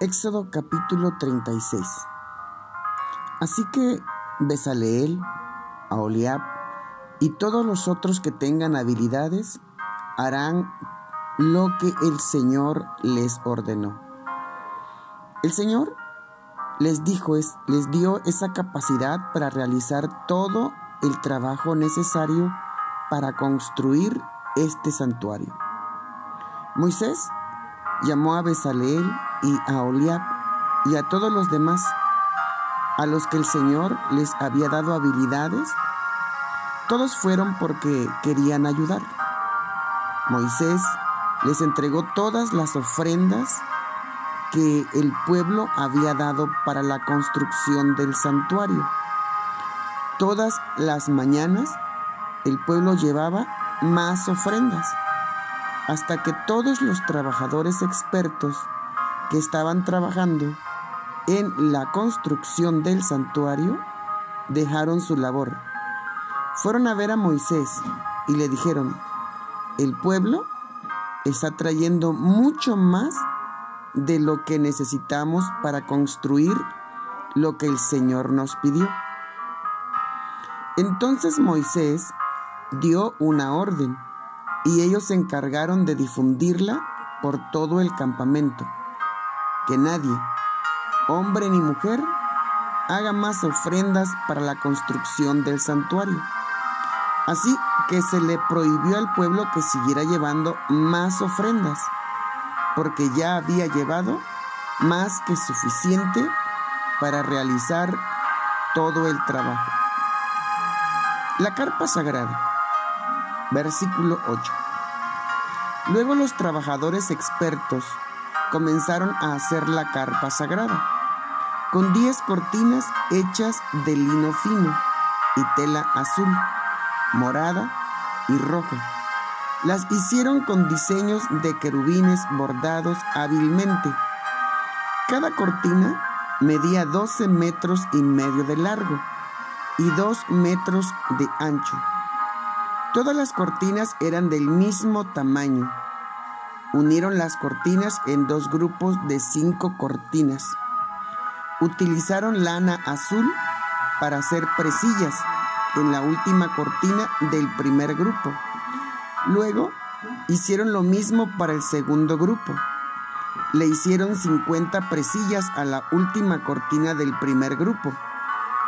Éxodo capítulo 36. Así que Besaleel, Aholiab y todos los otros que tengan habilidades harán lo que el Señor les ordenó. El Señor les dijo, les dio esa capacidad para realizar todo el trabajo necesario para construir este santuario. Moisés llamó a Besaleel y a Oliab y a todos los demás, a los que el Señor les había dado habilidades. Todos fueron porque querían ayudar. Moisés les entregó todas las ofrendas que el pueblo había dado para la construcción del santuario. Todas las mañanas el pueblo llevaba más ofrendas, hasta que todos los trabajadores expertos que estaban trabajando en la construcción del santuario dejaron su labor. Fueron a ver a Moisés y le dijeron, el pueblo está trayendo mucho más de lo que necesitamos para construir lo que el Señor nos pidió. Entonces Moisés dio una orden y ellos se encargaron de difundirla por todo el campamento. Que nadie, hombre ni mujer, haga más ofrendas para la construcción del santuario. Así que se le prohibió al pueblo que siguiera llevando más ofrendas porque ya había llevado más que suficiente para realizar todo el trabajo. La carpa sagrada, versículo 8. Luego los trabajadores expertos comenzaron a hacer la carpa sagrada, con 10 cortinas hechas de lino fino y tela azul, morada y roja las hicieron con diseños de querubines bordados hábilmente. Cada cortina medía 12 metros y medio de largo y 2 metros de ancho. Todas las cortinas eran del mismo tamaño. Unieron las cortinas en dos grupos de cinco cortinas. Utilizaron lana azul para hacer presillas en la última cortina del primer grupo Luego hicieron lo mismo para el segundo grupo. Le hicieron 50 presillas a la última cortina del primer grupo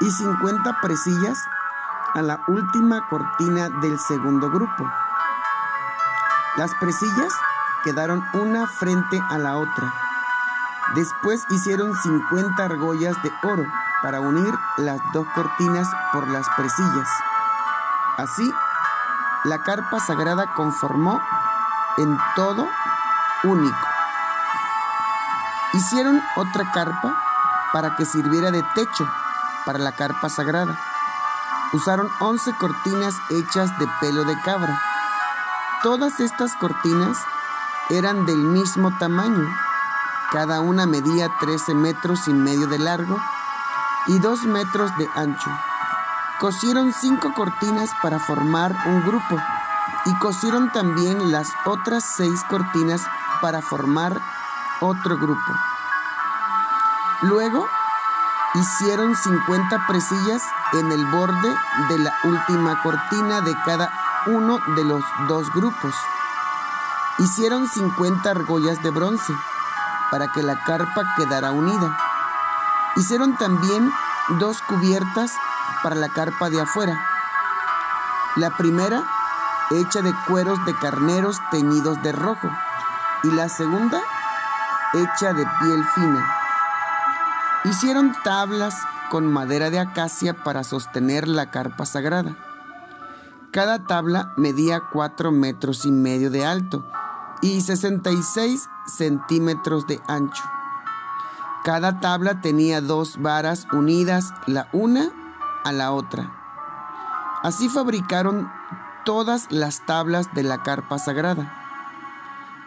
y 50 presillas a la última cortina del segundo grupo. Las presillas quedaron una frente a la otra. Después hicieron 50 argollas de oro para unir las dos cortinas por las presillas. Así la carpa sagrada conformó en todo único. Hicieron otra carpa para que sirviera de techo para la carpa sagrada. Usaron 11 cortinas hechas de pelo de cabra. Todas estas cortinas eran del mismo tamaño. Cada una medía 13 metros y medio de largo y 2 metros de ancho. Cosieron cinco cortinas para formar un grupo y cosieron también las otras seis cortinas para formar otro grupo. Luego hicieron 50 presillas en el borde de la última cortina de cada uno de los dos grupos. Hicieron 50 argollas de bronce para que la carpa quedara unida. Hicieron también dos cubiertas para la carpa de afuera. La primera hecha de cueros de carneros teñidos de rojo y la segunda hecha de piel fina. Hicieron tablas con madera de acacia para sostener la carpa sagrada. Cada tabla medía 4 metros y medio de alto y 66 centímetros de ancho. Cada tabla tenía dos varas unidas la una a la otra. Así fabricaron todas las tablas de la carpa sagrada.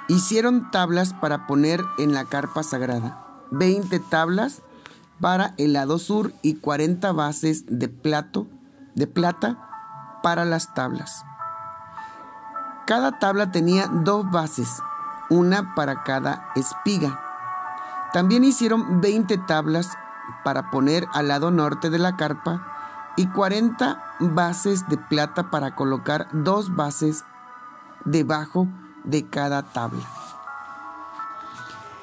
Hicieron tablas para poner en la carpa sagrada, 20 tablas para el lado sur y 40 bases de plato de plata para las tablas. Cada tabla tenía dos bases, una para cada espiga. También hicieron 20 tablas para poner al lado norte de la carpa y 40 bases de plata para colocar dos bases debajo de cada tabla.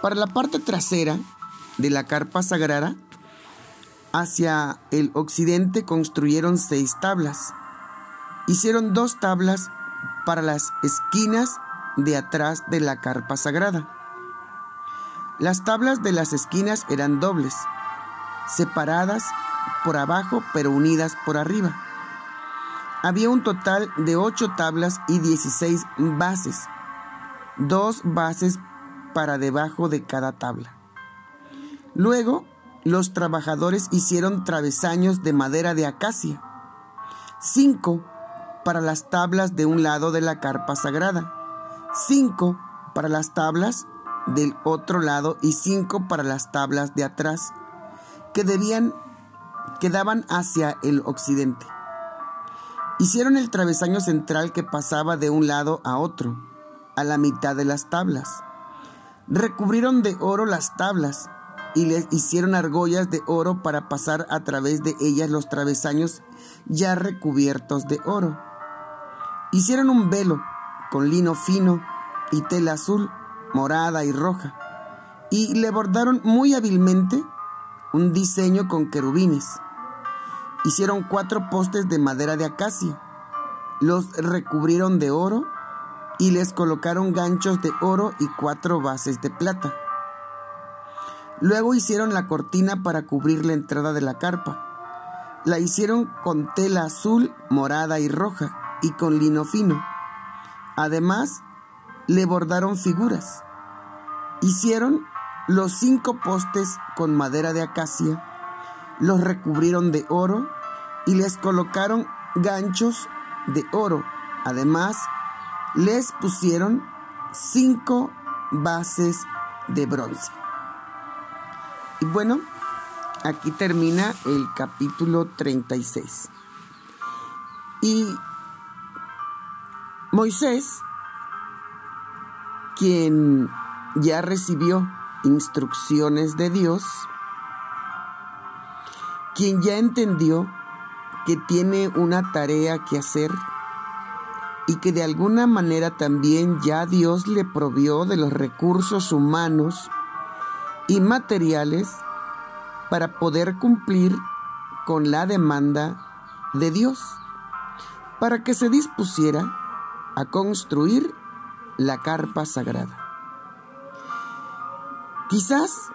Para la parte trasera de la carpa sagrada, hacia el occidente construyeron seis tablas. Hicieron dos tablas para las esquinas de atrás de la carpa sagrada. Las tablas de las esquinas eran dobles, separadas por abajo pero unidas por arriba. Había un total de ocho tablas y 16 bases, dos bases para debajo de cada tabla. Luego, los trabajadores hicieron travesaños de madera de acacia, cinco para las tablas de un lado de la carpa sagrada, cinco para las tablas del otro lado y cinco para las tablas de atrás, que debían quedaban hacia el occidente. Hicieron el travesaño central que pasaba de un lado a otro, a la mitad de las tablas. Recubrieron de oro las tablas y les hicieron argollas de oro para pasar a través de ellas los travesaños ya recubiertos de oro. Hicieron un velo con lino fino y tela azul, morada y roja, y le bordaron muy hábilmente un diseño con querubines. Hicieron cuatro postes de madera de acacia, los recubrieron de oro y les colocaron ganchos de oro y cuatro bases de plata. Luego hicieron la cortina para cubrir la entrada de la carpa. La hicieron con tela azul, morada y roja y con lino fino. Además, le bordaron figuras. Hicieron los cinco postes con madera de acacia, los recubrieron de oro y les colocaron ganchos de oro. Además, les pusieron cinco bases de bronce. Y bueno, aquí termina el capítulo 36. Y Moisés, quien ya recibió instrucciones de Dios, quien ya entendió que tiene una tarea que hacer y que de alguna manera también ya Dios le provió de los recursos humanos y materiales para poder cumplir con la demanda de Dios, para que se dispusiera a construir la carpa sagrada. Quizás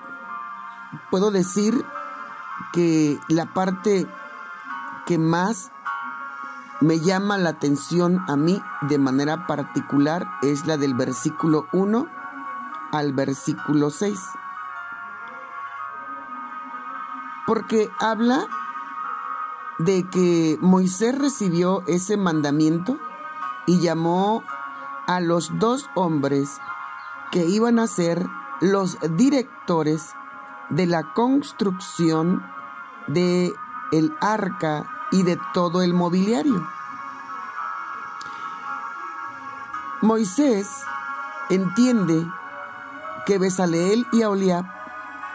puedo decir que la parte que más me llama la atención a mí de manera particular es la del versículo 1 al versículo 6. Porque habla de que Moisés recibió ese mandamiento y llamó a los dos hombres que iban a ser los directores de la construcción de el arca y de todo el mobiliario. Moisés entiende que Besaleel y Aholiab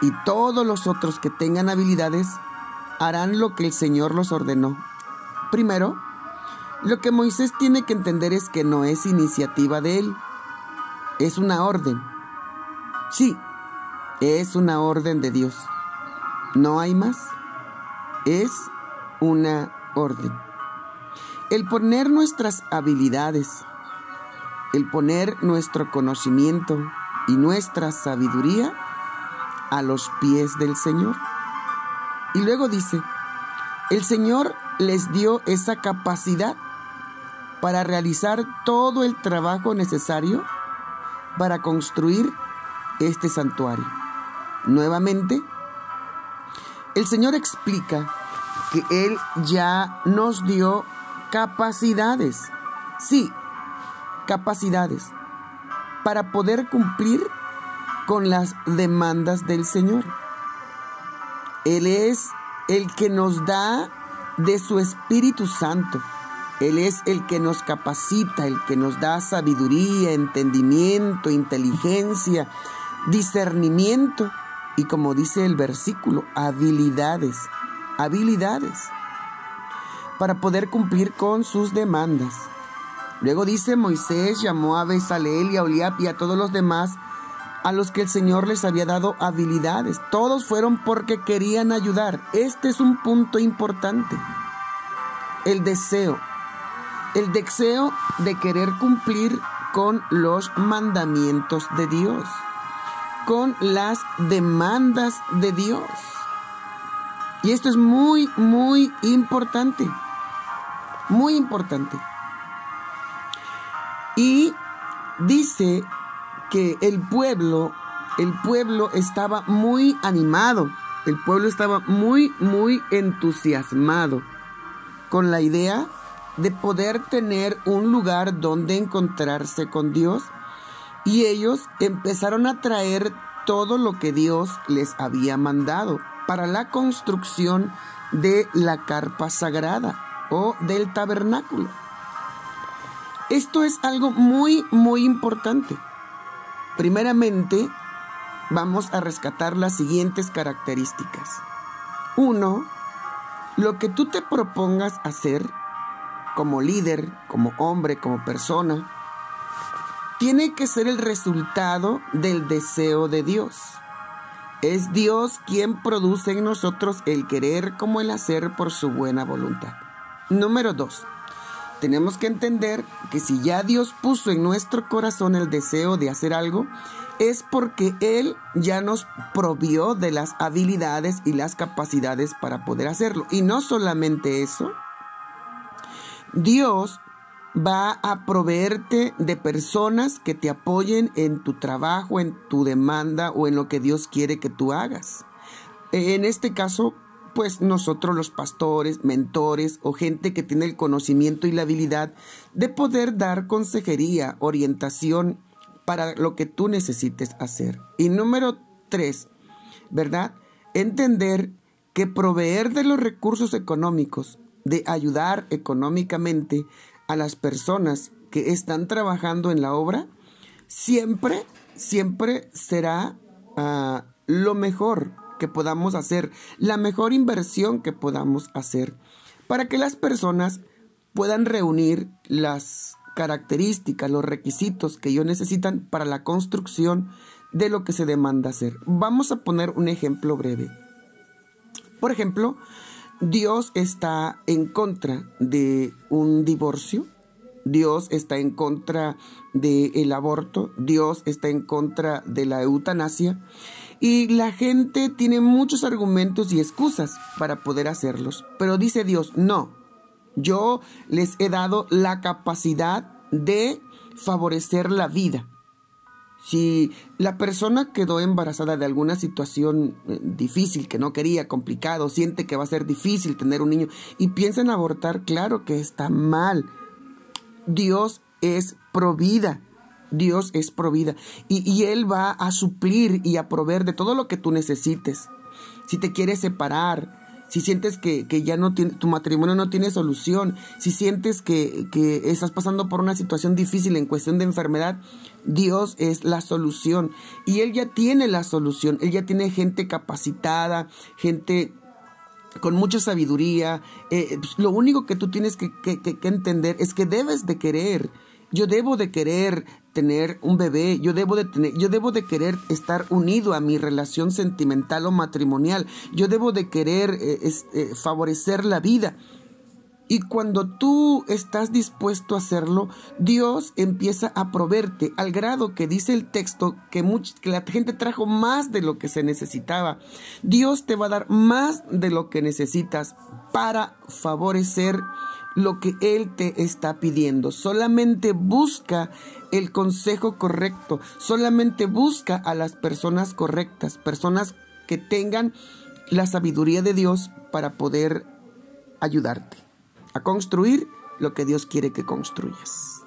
y todos los otros que tengan habilidades harán lo que el Señor los ordenó. Primero, lo que Moisés tiene que entender es que no es iniciativa de él, es una orden. Sí, es una orden de Dios. No hay más. Es una orden. El poner nuestras habilidades, el poner nuestro conocimiento y nuestra sabiduría a los pies del Señor. Y luego dice, el Señor les dio esa capacidad para realizar todo el trabajo necesario para construir este santuario. Nuevamente, el Señor explica que Él ya nos dio capacidades, sí, capacidades, para poder cumplir con las demandas del Señor. Él es el que nos da de su Espíritu Santo. Él es el que nos capacita, el que nos da sabiduría, entendimiento, inteligencia, discernimiento y como dice el versículo, habilidades, habilidades para poder cumplir con sus demandas. Luego dice Moisés llamó a Besaleel y a Oliab y a todos los demás a los que el Señor les había dado habilidades. Todos fueron porque querían ayudar. Este es un punto importante. El deseo. El deseo de querer cumplir con los mandamientos de Dios. Con las demandas de Dios. Y esto es muy, muy importante. Muy importante. Y dice que el pueblo, el pueblo estaba muy animado, el pueblo estaba muy, muy entusiasmado con la idea de poder tener un lugar donde encontrarse con Dios y ellos empezaron a traer todo lo que Dios les había mandado para la construcción de la carpa sagrada o del tabernáculo. Esto es algo muy, muy importante. Primeramente, vamos a rescatar las siguientes características. Uno, lo que tú te propongas hacer como líder, como hombre, como persona, tiene que ser el resultado del deseo de Dios. Es Dios quien produce en nosotros el querer como el hacer por su buena voluntad. Número dos, tenemos que entender que si ya Dios puso en nuestro corazón el deseo de hacer algo, es porque Él ya nos provió de las habilidades y las capacidades para poder hacerlo. Y no solamente eso, Dios va a proveerte de personas que te apoyen en tu trabajo, en tu demanda o en lo que Dios quiere que tú hagas. En este caso, pues nosotros los pastores, mentores o gente que tiene el conocimiento y la habilidad de poder dar consejería, orientación para lo que tú necesites hacer. Y número tres, ¿verdad? Entender que proveer de los recursos económicos, de ayudar económicamente a las personas que están trabajando en la obra, siempre, siempre será ah, lo mejor que podamos hacer, la mejor inversión que podamos hacer, para que las personas puedan reunir las características, los requisitos que ellos necesitan para la construcción de lo que se demanda hacer. Vamos a poner un ejemplo breve. Por ejemplo, Dios está en contra de un divorcio, Dios está en contra del aborto, Dios está en contra de la eutanasia y la gente tiene muchos argumentos y excusas para poder hacerlos. Pero dice Dios, no, yo les he dado la capacidad de favorecer la vida. Si la persona quedó embarazada de alguna situación eh, difícil, que no quería, complicado, siente que va a ser difícil tener un niño y piensa en abortar, claro que está mal. Dios es provida. Dios es provida y, y Él va a suplir y a proveer de todo lo que tú necesites. Si te quieres separar, si sientes que, ya no tiene, tu matrimonio no tiene solución, si sientes que, que, estás pasando por una situación difícil en cuestión de enfermedad, Dios es la solución. Y Él ya tiene la solución. Él ya tiene gente capacitada, gente con mucha sabiduría. Eh, pues, lo único que tú tienes que, que entender es que debes de querer. Yo debo de querer tener un bebé, yo debo de tener, yo debo de querer estar unido a mi relación sentimental o matrimonial, yo debo de querer eh, eh, favorecer la vida. Y cuando tú estás dispuesto a hacerlo, Dios empieza a proveerte al grado que dice el texto que, que la gente trajo más de lo que se necesitaba. Dios te va a dar más de lo que necesitas para favorecer lo que Él te está pidiendo. Solamente busca el consejo correcto. Solamente busca a las personas correctas, personas que tengan la sabiduría de Dios para poder ayudarte a construir lo que Dios quiere que construyas.